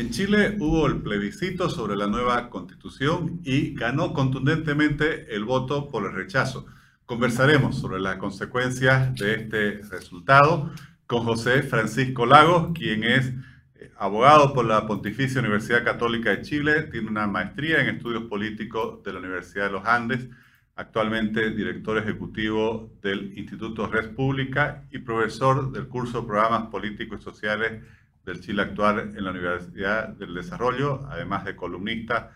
En Chile hubo el plebiscito sobre la nueva constitución y ganó contundentemente el voto por el rechazo. Conversaremos sobre las consecuencias de este resultado con José Francisco Lagos, quien es eh, abogado por la Pontificia Universidad Católica de Chile, tiene una maestría en estudios políticos de la Universidad de los Andes, actualmente director ejecutivo del Instituto Red Pública y profesor del curso de Programas Políticos y Sociales del Chile Actual en la Universidad del Desarrollo, además de columnista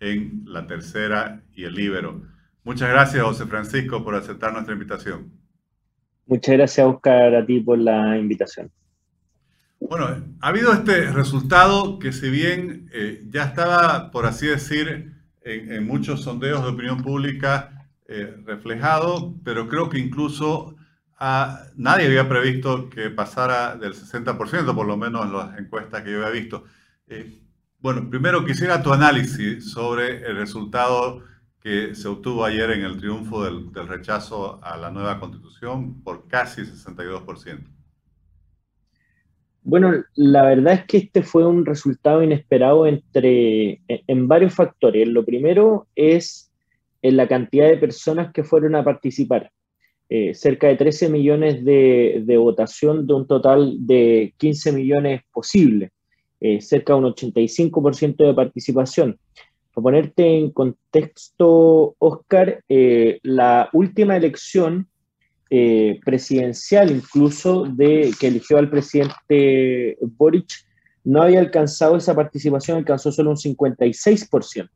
en La Tercera y El Libero. Muchas gracias, José Francisco, por aceptar nuestra invitación. Muchas gracias, Oscar, a ti por la invitación. Bueno, ha habido este resultado que si bien eh, ya estaba, por así decir, en, muchos sondeos de opinión pública eh, reflejado, pero creo que incluso nadie había previsto que pasara del 60%, por lo menos en las encuestas que yo había visto. Eh, bueno, primero quisiera tu análisis sobre el resultado que se obtuvo ayer en el triunfo del, del rechazo a la nueva constitución por casi 62%. Bueno, la verdad es que este fue un resultado inesperado entre, en varios factores. Lo primero es en la cantidad de personas que fueron a participar. Eh, cerca de 13 millones de, votación de un total de 15 millones posible, eh, cerca de un 85% de participación. Para ponerte en contexto, Oscar, eh, la última elección presidencial, incluso de que eligió al presidente Boric, no había alcanzado esa participación, alcanzó solo un 56%.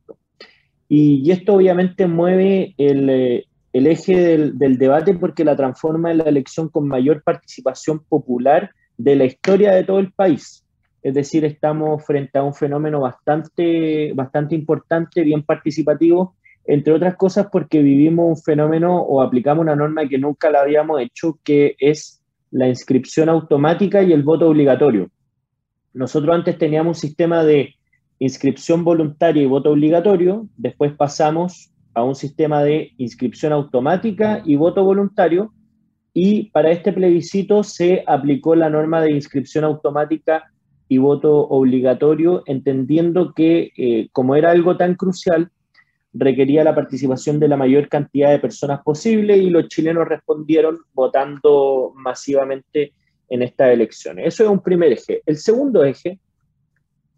Y, y esto obviamente mueve el, el eje del, debate porque la transforma en la elección con mayor participación popular de la historia de todo el país. Es decir, estamos frente a un fenómeno bastante, bastante importante, bien participativo, entre otras cosas porque vivimos un fenómeno o aplicamos una norma que nunca la habíamos hecho, que es la inscripción automática y el voto obligatorio. Nosotros antes teníamos un sistema de inscripción voluntaria y voto obligatorio, después pasamos a un sistema de inscripción automática y voto voluntario, y para este plebiscito se aplicó la norma de inscripción automática y voto obligatorio, entendiendo que eh, como era algo tan crucial, requería la participación de la mayor cantidad de personas posible y los chilenos respondieron votando masivamente en estas elecciones. Eso es un primer eje. El segundo eje,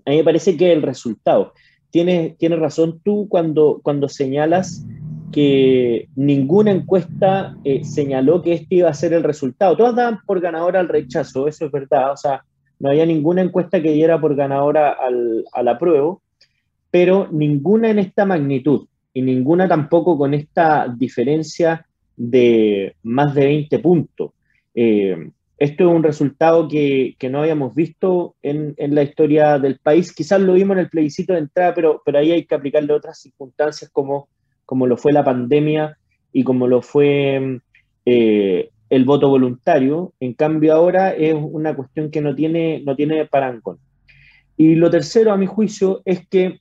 a mí me parece que el resultado tienes, razón tú cuando, cuando señalas que ninguna encuesta eh, señaló que este iba a ser el resultado. Todas daban por ganadora al rechazo, eso es verdad. O sea, no había ninguna encuesta que diera por ganadora al, al apruebo, pero ninguna en esta magnitud y ninguna tampoco con esta diferencia de más de 20 puntos. Eh, esto es un resultado que, no habíamos visto en, la historia del país. Quizás lo vimos en el plebiscito de entrada, pero, pero ahí hay que aplicarle otras circunstancias como, como lo fue la pandemia y como lo fue eh, el voto voluntario. En cambio, ahora es una cuestión que no tiene, no tiene parangón. Y lo tercero, a mi juicio, es que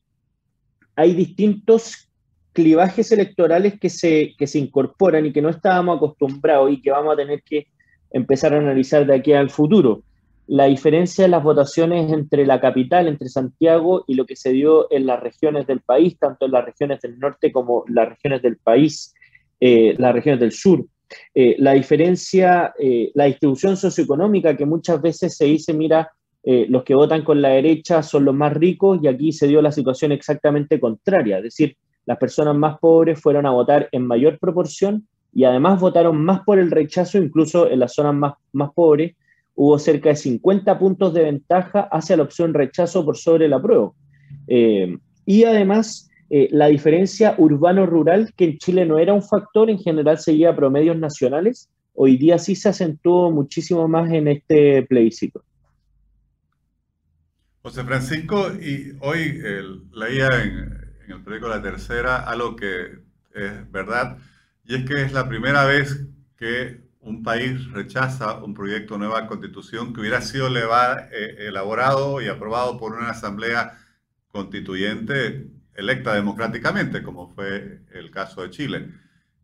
hay distintos clivajes electorales que se, que se incorporan y que no estábamos acostumbrados y que vamos a tener que empezar a analizar de aquí al futuro. La diferencia de las votaciones entre la capital, entre Santiago, y lo que se dio en las regiones del país, tanto en las regiones del norte como las regiones del país, eh, las regiones del sur. Eh, la diferencia, eh, la distribución socioeconómica que muchas veces se dice, mira, los que votan con la derecha son los más ricos y aquí se dio la situación exactamente contraria, es decir, las personas más pobres fueron a votar en mayor proporción y además votaron más por el rechazo, incluso en las zonas más, más pobres, hubo cerca de 50 puntos de ventaja hacia la opción rechazo por sobre el apruebo. Eh, y además, eh, la diferencia urbano-rural, que en Chile no era un factor, en general seguía promedios nacionales, hoy día sí se acentuó muchísimo más en este plebiscito. José Francisco, y hoy leía en, en el periódico La Tercera algo que es verdad, y es que es la primera vez que un país rechaza un proyecto de nueva constitución que hubiera sido eh, elaborado y aprobado por una asamblea constituyente electa democráticamente, como fue el caso de Chile.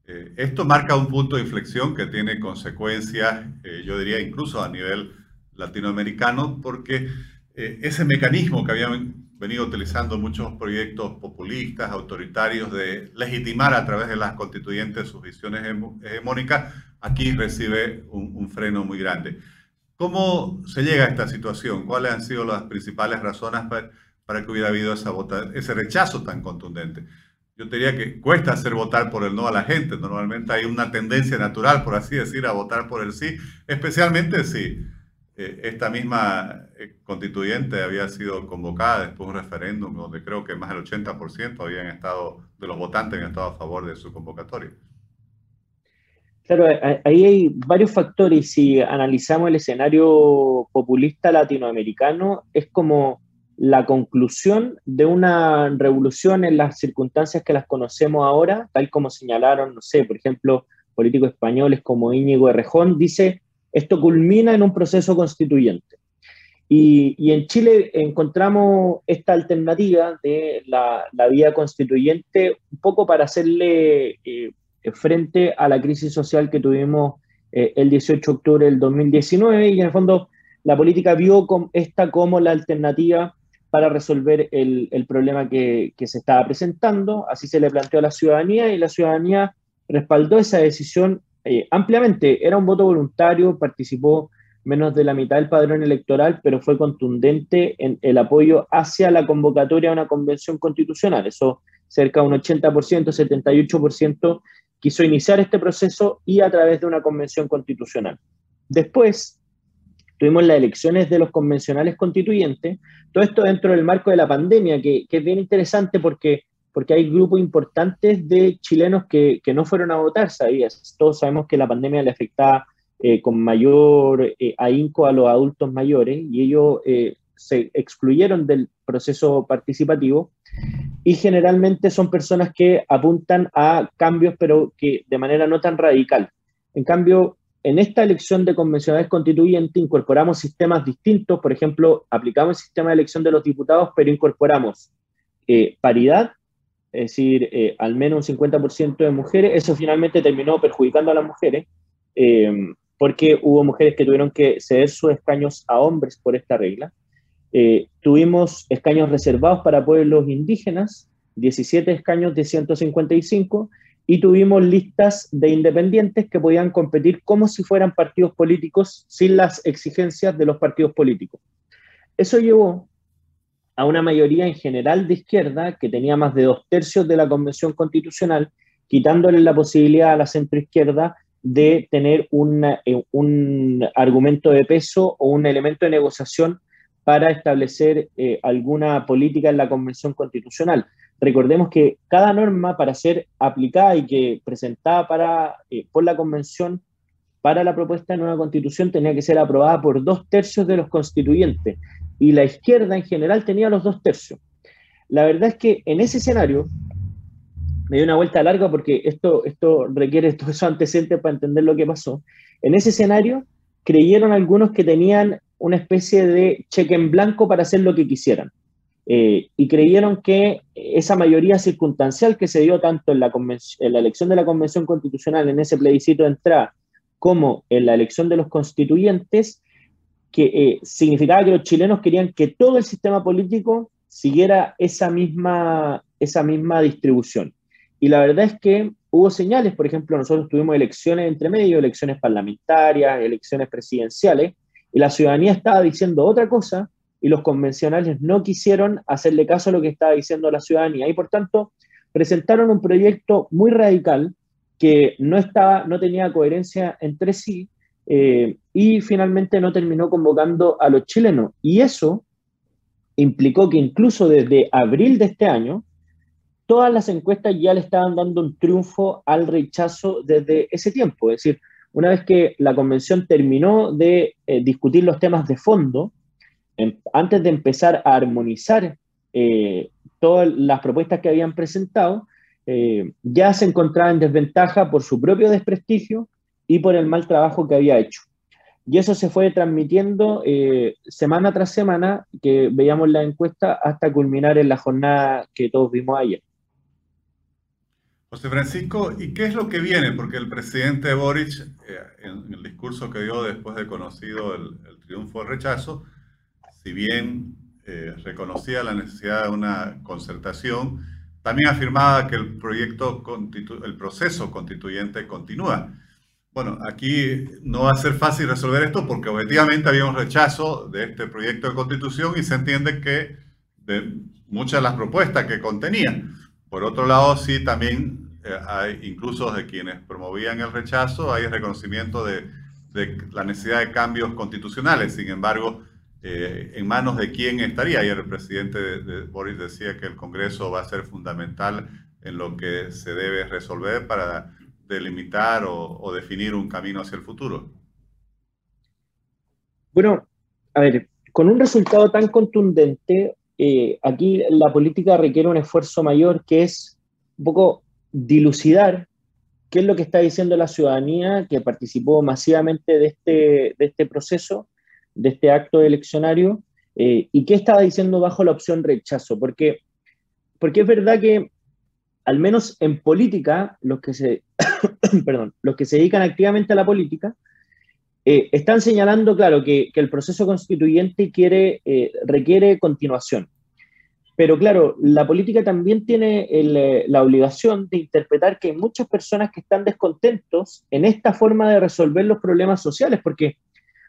Eh, esto marca un punto de inflexión que tiene consecuencias, eh, yo diría incluso a nivel latinoamericano, porque ese mecanismo que habían venido utilizando muchos proyectos populistas, autoritarios, de legitimar a través de las constituyentes sus visiones hegemónicas, aquí recibe un, freno muy grande. ¿Cómo se llega a esta situación? ¿Cuáles han sido las principales razones para, que hubiera habido esa ese rechazo tan contundente? Yo diría que cuesta hacer votar por el no a la gente. Normalmente hay una tendencia natural, por así decir, a votar por el sí, especialmente si eh, esta misma eh, constituyente había sido convocada después de un referéndum donde creo que más del 80% habían estado, de los votantes habían estado a favor de su convocatoria. Claro, ahí hay varios factores. Si analizamos el escenario populista latinoamericano, es como la conclusión de una revolución en las circunstancias que las conocemos ahora, tal como señalaron, no sé, por ejemplo, políticos españoles como Íñigo Errejón, dice esto culmina en un proceso constituyente. Y, en Chile encontramos esta alternativa de la, vía constituyente un poco para hacerle eh, frente a la crisis social que tuvimos eh, el 18 de octubre del 2019 y en el fondo la política vio esta como la alternativa para resolver el, problema que, se estaba presentando. Así se le planteó a la ciudadanía y la ciudadanía respaldó esa decisión eh, ampliamente. Era un voto voluntario, participó menos de la mitad del padrón electoral, pero fue contundente en el apoyo hacia la convocatoria a una convención constitucional. Eso cerca de un 80%, 78% quiso iniciar este proceso y a través de una convención constitucional. Después tuvimos las elecciones de los convencionales constituyentes, todo esto dentro del marco de la pandemia, que, que es bien interesante porque porque hay grupos importantes de chilenos que, que no fueron a votar, ¿sabías? Todos sabemos que la pandemia le afectaba eh, con mayor eh, ahínco a los adultos mayores y ellos eh, se excluyeron del proceso participativo y generalmente son personas que apuntan a cambios pero que de manera no tan radical. En cambio, en esta elección de convencionales constituyentes incorporamos sistemas distintos, por ejemplo, aplicamos el sistema de elección de los diputados, pero incorporamos paridad es decir, eh, al menos un 50% de mujeres. Eso finalmente terminó perjudicando a las mujeres, eh, porque hubo mujeres que tuvieron que ceder sus escaños a hombres por esta regla. Eh, tuvimos escaños reservados para pueblos indígenas, 17 escaños de 155, y tuvimos listas de independientes que podían competir como si fueran partidos políticos sin las exigencias de los partidos políticos. Eso llevó a una mayoría en general de izquierda que tenía más de dos tercios de la Convención Constitucional, quitándole la posibilidad a la centroizquierda de tener eh, un argumento de peso o un elemento de negociación para establecer eh, alguna política en la Convención Constitucional. Recordemos que cada norma para ser aplicada y que presentada para, eh, por la Convención para la propuesta de nueva Constitución tenía que ser aprobada por dos tercios de los constituyentes y la izquierda en general tenía los dos tercios. La verdad es que en ese escenario, me dio una vuelta larga porque esto, esto requiere todos esos antecedentes para entender lo que pasó. En ese escenario, creyeron algunos que tenían una especie de cheque en blanco para hacer lo que quisieran. Eh, y creyeron que esa mayoría circunstancial que se dio tanto en la, en la elección de la Convención Constitucional, en ese plebiscito de entrada, como en la elección de los constituyentes, que eh, significaba que los chilenos querían que todo el sistema político siguiera esa misma, esa misma distribución. Y la verdad es que hubo señales, por ejemplo, nosotros tuvimos elecciones entre medio, elecciones parlamentarias, elecciones presidenciales, y la ciudadanía estaba diciendo otra cosa y los convencionales no quisieron hacerle caso a lo que estaba diciendo la ciudadanía y por tanto presentaron un proyecto muy radical que no, estaba, no tenía coherencia entre sí eh, y finalmente no terminó convocando a los chilenos. Y eso implicó que incluso desde abril de este año, todas las encuestas ya le estaban dando un triunfo al rechazo desde ese tiempo. Es decir, una vez que la convención terminó de eh, discutir los temas de fondo, antes de empezar a armonizar eh, todas las propuestas que habían presentado, ya se encontraba en desventaja por su propio desprestigio, y por el mal trabajo que había hecho. Y eso se fue transmitiendo eh, semana tras semana, que veíamos la encuesta, hasta culminar en la jornada que todos vimos ayer. José Francisco, ¿y qué es lo que viene? Porque el presidente Boric, eh, en, el discurso que dio después de conocido el, triunfo del rechazo, si bien eh, reconocía la necesidad de una concertación, también afirmaba que el proyecto, el proceso constituyente continúa. Bueno, aquí no va a ser fácil resolver esto porque objetivamente había un rechazo de este proyecto de constitución y se entiende que de muchas de las propuestas que contenía. Por otro lado, sí, también eh, hay, incluso de quienes promovían el rechazo, hay reconocimiento de, la necesidad de cambios constitucionales. Sin embargo, eh, en manos de quién estaría. Ayer el presidente de, Boris decía que el Congreso va a ser fundamental en lo que se debe resolver para delimitar o, definir un camino hacia el futuro. Bueno, a ver, con un resultado tan contundente, eh, aquí la política requiere un esfuerzo mayor que es un poco dilucidar qué es lo que está diciendo la ciudadanía que participó masivamente de este, de este proceso de este acto eleccionario eh, y qué estaba diciendo bajo la opción rechazo, porque, porque es verdad que al menos en política, los que se, perdón, los que se dedican activamente a la política, eh, están señalando, claro, que, el proceso constituyente eh, requiere continuación. Pero claro, la política también tiene la obligación de interpretar que hay muchas personas que están descontentos en esta forma de resolver los problemas sociales, porque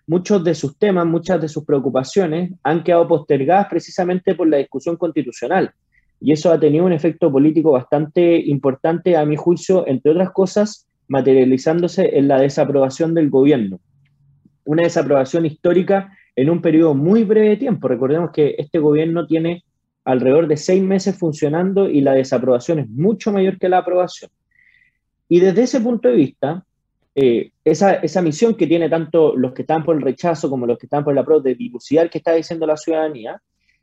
muchos de sus temas, muchas de sus preocupaciones han quedado postergadas precisamente por la discusión constitucional. Y eso ha tenido un efecto político bastante importante, a mi juicio, entre otras cosas, materializándose en la desaprobación del gobierno. Una desaprobación histórica en un periodo muy breve de tiempo. Recordemos que este gobierno tiene alrededor de seis meses funcionando y la desaprobación es mucho mayor que la aprobación. Y desde ese punto de vista, eh, esa, misión que tiene tanto los que están por el rechazo como los que están por la pro de dilucidar que está diciendo la ciudadanía,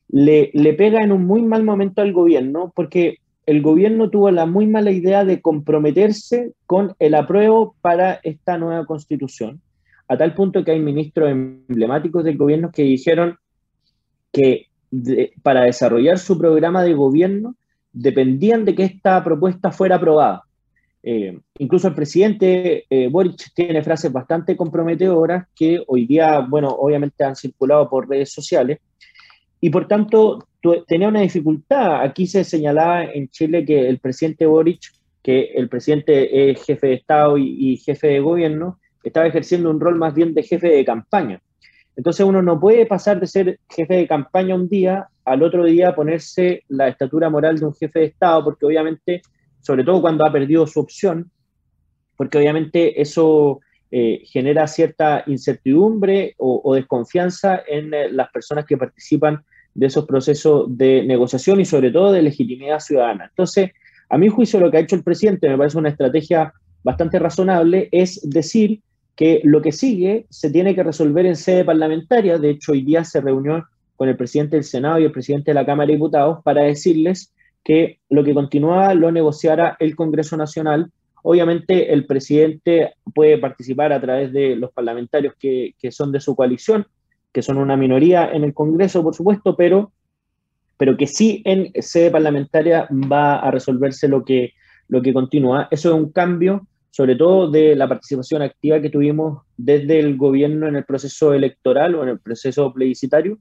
le, pega en un muy mal momento al gobierno porque el gobierno tuvo la muy mala idea de comprometerse con el apruebo para esta nueva constitución, a tal punto que hay ministros emblemáticos del gobierno que dijeron que para desarrollar su programa de gobierno dependían de que esta propuesta fuera aprobada. Eh, incluso el presidente eh, Boric tiene frases bastante comprometedoras que hoy día, bueno, obviamente han circulado por redes sociales y por tanto tenía una dificultad. Aquí se señalaba en Chile que el presidente Boric, que el presidente es jefe de Estado y, jefe de gobierno, estaba ejerciendo un rol más bien de jefe de campaña. Entonces uno no puede pasar de ser jefe de campaña un día al otro día ponerse la estatura moral de un jefe de Estado, porque obviamente sobre todo cuando ha perdido su opción, porque obviamente eso eh, genera cierta incertidumbre o, desconfianza en eh, las personas que participan de esos procesos de negociación y sobre todo de legitimidad ciudadana. Entonces, a mi juicio, lo que ha hecho el presidente me parece una estrategia bastante razonable, es decir que lo que sigue se tiene que resolver en sede parlamentaria. De hecho, hoy día se reunió con el presidente del Senado y el presidente de la Cámara de Diputados para decirles que lo que continuaba lo negociara el Congreso Nacional. Obviamente el presidente puede participar a través de los parlamentarios que, son de su coalición, que son una minoría en el Congreso, por supuesto, pero, pero que sí en sede parlamentaria va a resolverse lo que, lo que continúa. Eso es un cambio, sobre todo de la participación activa que tuvimos desde el gobierno en el proceso electoral o en el proceso plebiscitario,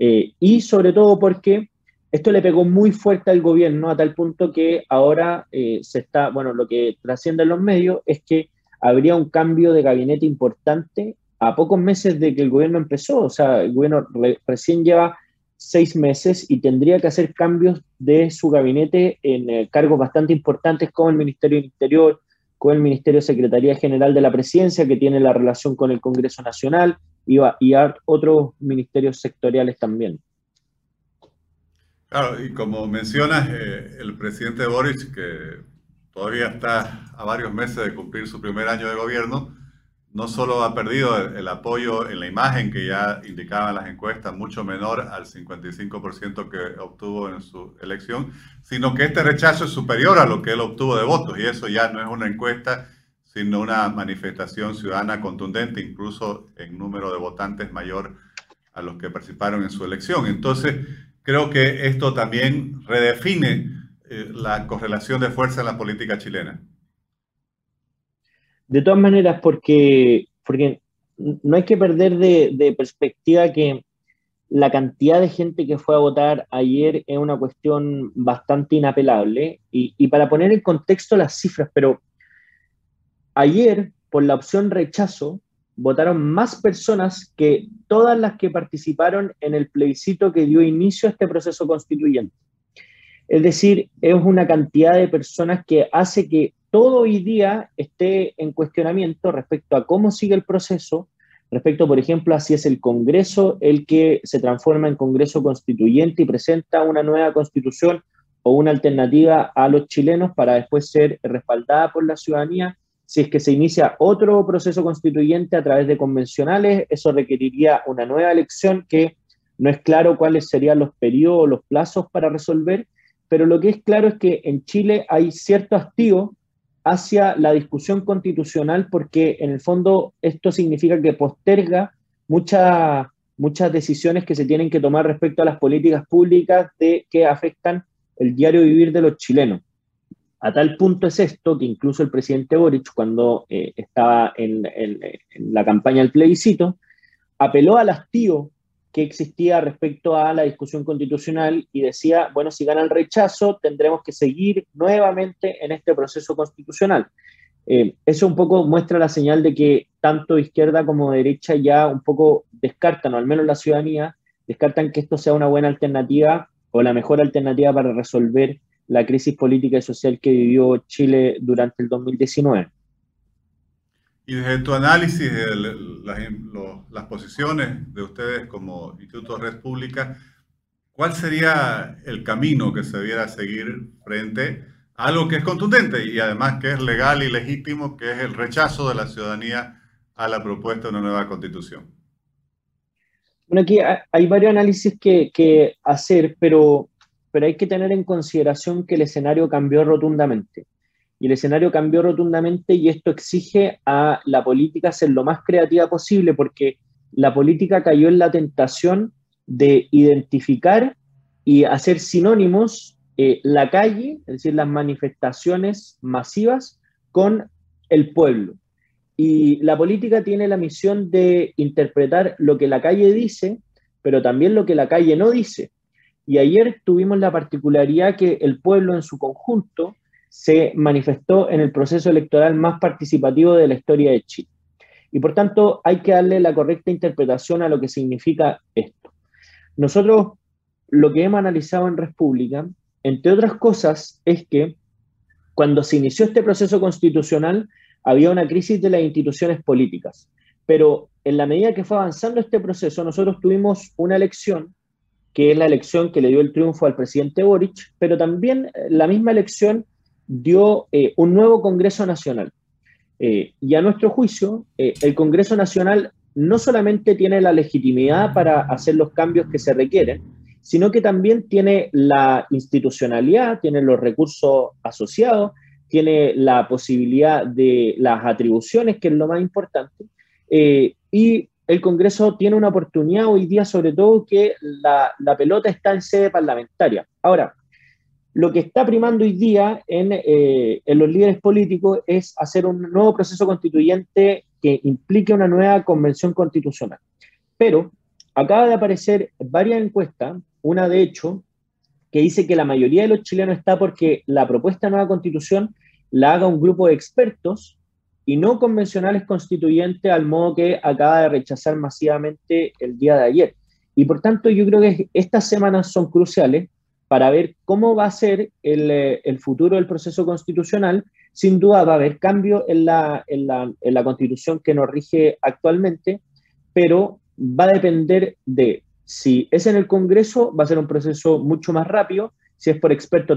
eh, y sobre todo porque esto le pegó muy fuerte al gobierno a tal punto que ahora eh, se está, bueno, lo que trasciende en los medios es que habría un cambio de gabinete importante a pocos meses de que el gobierno empezó. O sea, el gobierno recién lleva seis meses y tendría que hacer cambios de su gabinete en eh, cargos bastante importantes como el Ministerio del Interior, con el Ministerio de Secretaría General de la Presidencia, que tiene la relación con el Congreso Nacional, y, y otros ministerios sectoriales también. Claro, y como mencionas, eh, el presidente Boris, que todavía está a varios meses de cumplir su primer año de gobierno, no solo ha perdido el, apoyo en la imagen que ya indicaban las encuestas, mucho menor al 55% que obtuvo en su elección, sino que este rechazo es superior a lo que él obtuvo de votos, y eso ya no es una encuesta, sino una manifestación ciudadana contundente, incluso en número de votantes mayor a los que participaron en su elección. Entonces, creo que esto también redefine eh, la correlación de fuerza en la política chilena. De todas maneras, porque, porque no hay que perder de, perspectiva que la cantidad de gente que fue a votar ayer es una cuestión bastante inapelable. Y, para poner en contexto las cifras, pero ayer, por la opción rechazo, votaron más personas que todas las que participaron en el plebiscito que dio inicio a este proceso constituyente. Es decir, es una cantidad de personas que hace que todo hoy día esté en cuestionamiento respecto a cómo sigue el proceso, respecto, por ejemplo, a si es el Congreso el que se transforma en Congreso Constituyente y presenta una nueva constitución o una alternativa a los chilenos para después ser respaldada por la ciudadanía. Si es que se inicia otro proceso constituyente a través de convencionales, eso requeriría una nueva elección que no es claro cuáles serían los periodos los plazos para resolver, pero lo que es claro es que en Chile hay cierto hastío hacia la discusión constitucional porque en el fondo esto significa que posterga muchas muchas decisiones que se tienen que tomar respecto a las políticas públicas de, que afectan el diario vivir de los chilenos. A tal punto es esto que incluso el presidente Boric, cuando eh, estaba en, en, la campaña del plebiscito, apeló al hastío que existía respecto a la discusión constitucional y decía, bueno, si gana el rechazo, tendremos que seguir nuevamente en este proceso constitucional. Eh, eso un poco muestra la señal de que tanto izquierda como derecha ya un poco descartan, o al menos la ciudadanía, descartan que esto sea una buena alternativa o la mejor alternativa para resolver la crisis política y social que vivió Chile durante el 2019. Y desde tu análisis de las, posiciones de ustedes como Instituto Red Pública, ¿cuál sería el camino que se debiera seguir frente a algo que es contundente y además que es legal y legítimo, que es el rechazo de la ciudadanía a la propuesta de una nueva constitución? Bueno, aquí hay varios análisis que, que hacer, pero, pero hay que tener en consideración que el escenario cambió rotundamente y el escenario cambió rotundamente y esto exige a la política ser lo más creativa posible porque la política cayó en la tentación de identificar y hacer sinónimos eh, la calle, es decir, las manifestaciones masivas con el pueblo. Y la política tiene la misión de interpretar lo que la calle dice, pero también lo que la calle no dice. Y ayer tuvimos la particularidad que el pueblo en su conjunto se manifestó en el proceso electoral más participativo de la historia de Chile. Y por tanto hay que darle la correcta interpretación a lo que significa esto. Nosotros lo que hemos analizado en República, entre otras cosas, es que cuando se inició este proceso constitucional había una crisis de las instituciones políticas, pero en la medida que fue avanzando este proceso, nosotros tuvimos una elección que es la elección que le dio el triunfo al presidente Boric, pero también la misma elección dio eh, un nuevo Congreso Nacional. Eh, y a nuestro juicio, eh, el Congreso Nacional no solamente tiene la legitimidad para hacer los cambios que se requieren, sino que también tiene la institucionalidad, tiene los recursos asociados, tiene la posibilidad de las atribuciones, que es lo más importante, y el Congreso tiene una oportunidad hoy día, sobre todo, que la, la pelota está en sede parlamentaria. Ahora, lo que está primando hoy día eh, en, los líderes políticos es hacer un nuevo proceso constituyente que implique una nueva convención constitucional. Pero acaba de aparecer varias encuestas, una de hecho, que dice que la mayoría de los chilenos está porque la propuesta de nueva constitución la haga un grupo de expertos y no convencionales constituyentes al modo que acaba de rechazar masivamente el día de ayer. Y por tanto yo creo que estas semanas son cruciales para ver cómo va a ser eh, el, futuro del proceso constitucional. Sin duda va a haber cambio en la, en, la, en la constitución que nos rige actualmente, pero va a depender de si es en el Congreso, va a ser un proceso mucho más rápido, si es por experto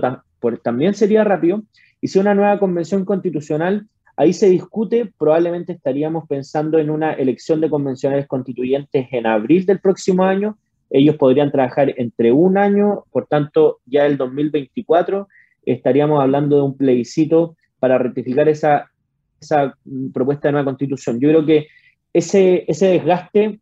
también sería rápido, y si una nueva convención constitucional, ahí se discute, probablemente estaríamos pensando en una elección de convencionales constituyentes en abril del próximo año, ellos podrían trabajar entre un año, por tanto, ya el 2024 estaríamos hablando de un plebiscito para rectificar esa, esa propuesta de nueva constitución. Yo creo que ese, ese desgaste,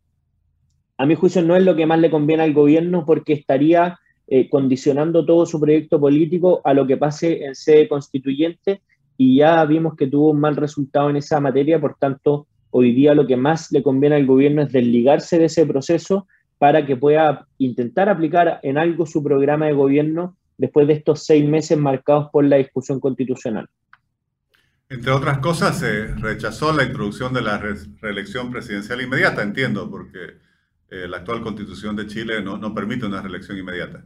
a mi juicio, no es lo que más le conviene al gobierno porque estaría eh, condicionando todo su proyecto político a lo que pase en sede constituyente y ya vimos que tuvo un mal resultado en esa materia, por tanto, hoy día lo que más le conviene al gobierno es desligarse de ese proceso para que pueda intentar aplicar en algo su programa de gobierno después de estos seis meses marcados por la discusión constitucional. Entre otras cosas, se rechazó la introducción de la reelección presidencial inmediata, entiendo, porque eh, la actual constitución de Chile no, no, permite una reelección inmediata.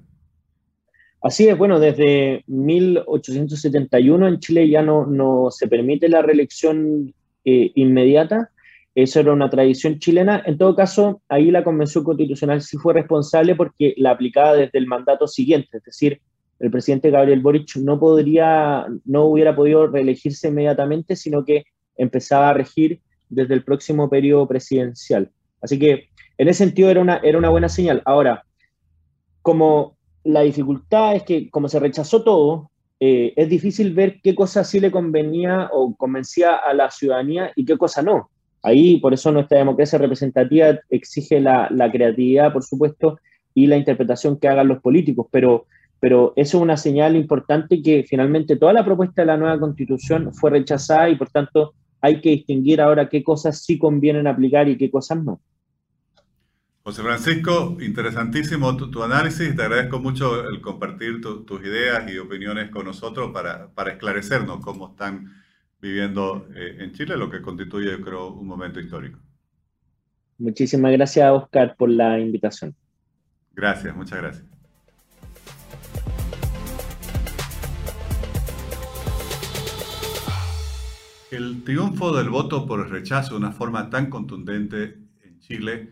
Así es, bueno, desde 1871 en Chile ya no, no se permite la reelección eh, inmediata. Eso era una tradición chilena. En todo caso, ahí la Convención Constitucional sí fue responsable porque la aplicaba desde el mandato siguiente, es decir, el presidente Gabriel Boric no podría, no hubiera podido reelegirse inmediatamente, sino que empezaba a regir desde el próximo periodo presidencial. Así que en ese sentido era una, era una buena señal. Ahora, como la dificultad es que como se rechazó todo, eh, es difícil ver qué cosa sí le convenía o convencía a la ciudadanía y qué cosa no. Ahí, por eso nuestra democracia representativa exige la, creatividad, por supuesto, y la interpretación que hagan los políticos, pero pero eso es una señal importante que finalmente toda la propuesta de la nueva constitución fue rechazada y por tanto hay que distinguir ahora qué cosas sí convienen aplicar y qué cosas no. José Francisco, interesantísimo tu, análisis. Te agradezco mucho el compartir tus ideas y opiniones con nosotros para esclarecernos cómo están viviendo eh, en Chile, lo que constituye, yo creo, un momento histórico. Muchísimas gracias, Oscar, por la invitación. Gracias, muchas gracias. El triunfo del voto por el rechazo de una forma tan contundente en Chile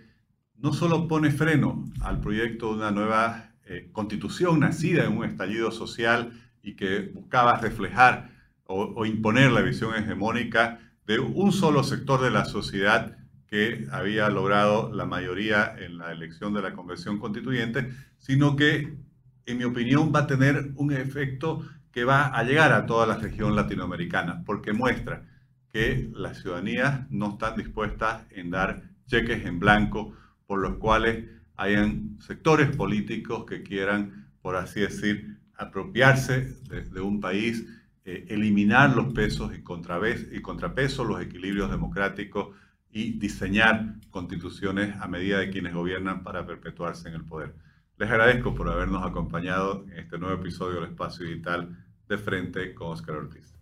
no solo pone freno al proyecto de una nueva eh, constitución nacida en un estallido social y que buscaba reflejar o, imponer la visión hegemónica de un solo sector de la sociedad que había logrado la mayoría en la elección de la Convención Constituyente, sino que, en mi opinión, va a tener un efecto que va a llegar a toda la región latinoamericana, porque muestra que las ciudadanías no están dispuestas en dar cheques en blanco por los cuales hayan sectores políticos que quieran, por así decir, apropiarse de, un país, eh, eliminar los pesos y, y contrapesos, los equilibrios democráticos y diseñar constituciones a medida de quienes gobiernan para perpetuarse en el poder. Les agradezco por habernos acompañado en este nuevo episodio del Espacio Digital de Frente con Oscar Ortiz.